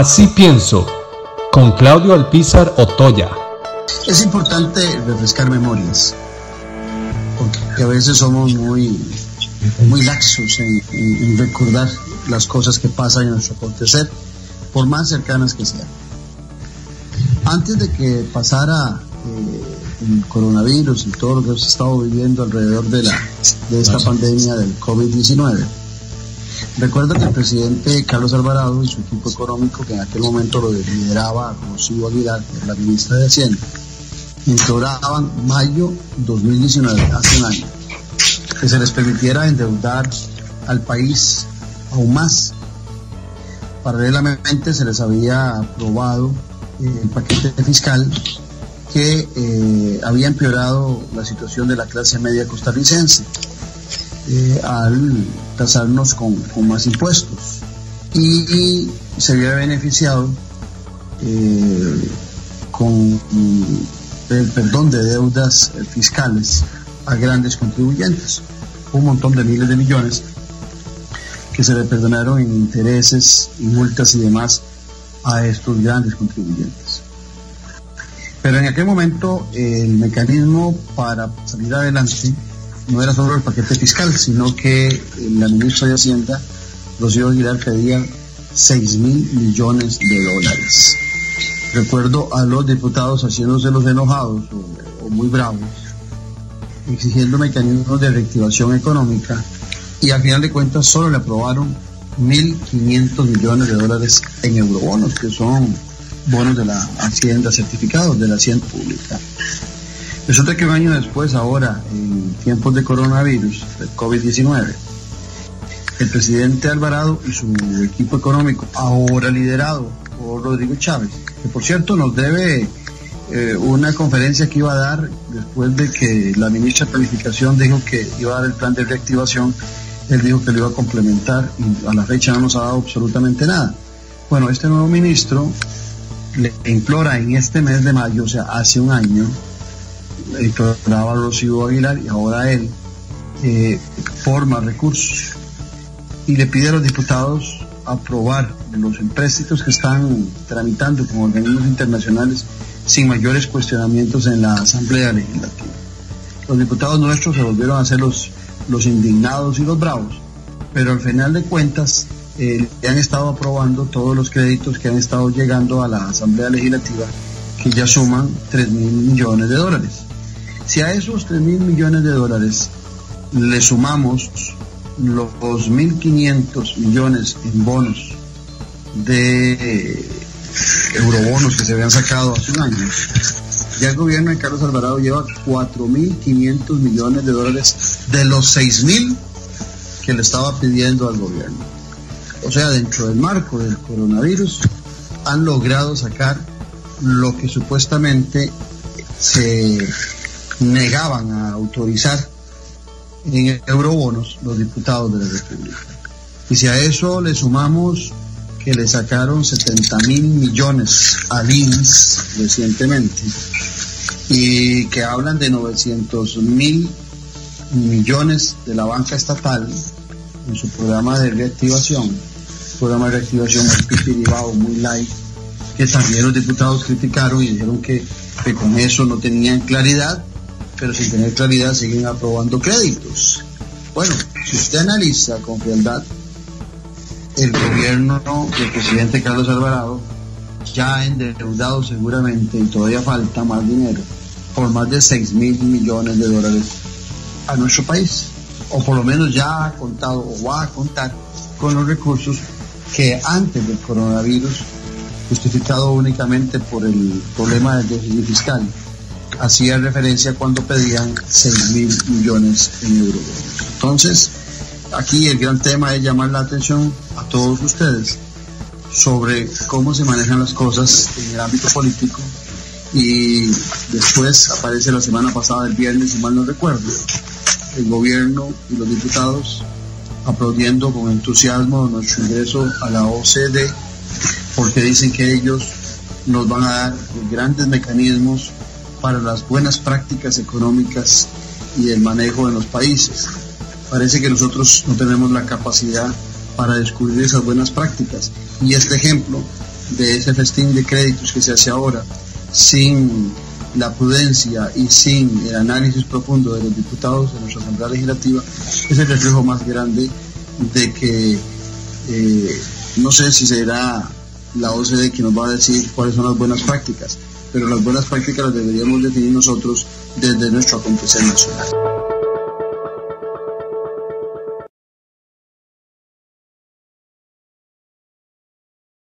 Así pienso, con Claudio Alpizar Otoya. Es importante refrescar memorias, porque a veces somos muy, muy laxos en, recordar las cosas que pasan en nuestro acontecer, por más cercanas que sean. Antes de que pasara eh, el coronavirus y todo lo que hemos estado viviendo alrededor de, la, de esta pandemia del COVID-19, Recuerdo que el presidente Carlos Alvarado y su equipo económico, que en aquel momento lo lideraba Rocío Aguilar, la ministra de Hacienda, instauraban mayo 2019, hace un año, que se les permitiera endeudar al país aún más. Paralelamente se les había aprobado el paquete fiscal que eh, había empeorado la situación de la clase media costarricense eh, al tasarnos con, más impuestos y, se había beneficiado eh, con el perdón de deudas fiscales a grandes contribuyentes, un montón de miles de millones que se le perdonaron en intereses y multas y demás a estos grandes contribuyentes. Pero en aquel momento el mecanismo para salir adelante no era solo el paquete fiscal, sino que la ministra de Hacienda, Rocío Aguilar, pedía 6 mil millones de dólares. Recuerdo a los diputados haciéndose los enojados o, muy bravos, exigiendo mecanismos de reactivación económica y al final de cuentas solo le aprobaron 1.500 millones de dólares en eurobonos, que son bonos de la Hacienda certificados de la Hacienda Pública. Resulta que un año después, ahora, en tiempos de coronavirus, del COVID-19, el presidente Alvarado y su equipo económico, ahora liderado por Rodrigo Chávez, que por cierto nos debe eh, una conferencia que iba a dar después de que la ministra de Planificación dijo que iba a dar el plan de reactivación, él dijo que lo iba a complementar y a la fecha no nos ha dado absolutamente nada. Bueno, este nuevo ministro le implora en este mes de mayo, o sea, hace un año, declaraba Rocío Aguilar y ahora él eh, forma recursos y le pide a los diputados aprobar los empréstitos que están tramitando con organismos internacionales sin mayores cuestionamientos en la Asamblea Legislativa. Los diputados nuestros se volvieron a ser los, los indignados y los bravos, pero al final de cuentas eh, han estado aprobando todos los créditos que han estado llegando a la Asamblea Legislativa, que ya suman 3 mil millones de dólares. Si a esos 3 mil millones de dólares le sumamos los 2.500 millones en bonos de eurobonos que se habían sacado hace un año, ya el gobierno de Carlos Alvarado lleva 4.500 millones de dólares de los 6.000 que le estaba pidiendo al gobierno. O sea, dentro del marco del coronavirus han logrado sacar lo que supuestamente se negaban a autorizar en eurobonos los diputados de la República. Y si a eso le sumamos que le sacaron 70 mil millones al INS recientemente y que hablan de 900 mil millones de la banca estatal en su programa de reactivación, programa de reactivación muy muy light, que también los diputados criticaron y dijeron que, que con eso no tenían claridad pero sin tener claridad siguen aprobando créditos. Bueno, si usted analiza con frialdad, el gobierno del presidente Carlos Alvarado ya ha endeudado seguramente y todavía falta más dinero por más de 6 mil millones de dólares a nuestro país. O por lo menos ya ha contado o va a contar con los recursos que antes del coronavirus, justificado únicamente por el problema del déficit fiscal, hacía referencia cuando pedían 6 mil millones en euros. Entonces, aquí el gran tema es llamar la atención a todos ustedes sobre cómo se manejan las cosas en el ámbito político y después aparece la semana pasada, el viernes, si mal no recuerdo, el gobierno y los diputados aplaudiendo con entusiasmo nuestro ingreso a la OCDE porque dicen que ellos nos van a dar grandes mecanismos para las buenas prácticas económicas y el manejo de los países. Parece que nosotros no tenemos la capacidad para descubrir esas buenas prácticas. Y este ejemplo de ese festín de créditos que se hace ahora, sin la prudencia y sin el análisis profundo de los diputados de nuestra Asamblea Legislativa, es el reflejo más grande de que eh, no sé si será la OCDE que nos va a decir cuáles son las buenas prácticas, pero las buenas prácticas las deberíamos definir nosotros desde nuestro acontecer nacional.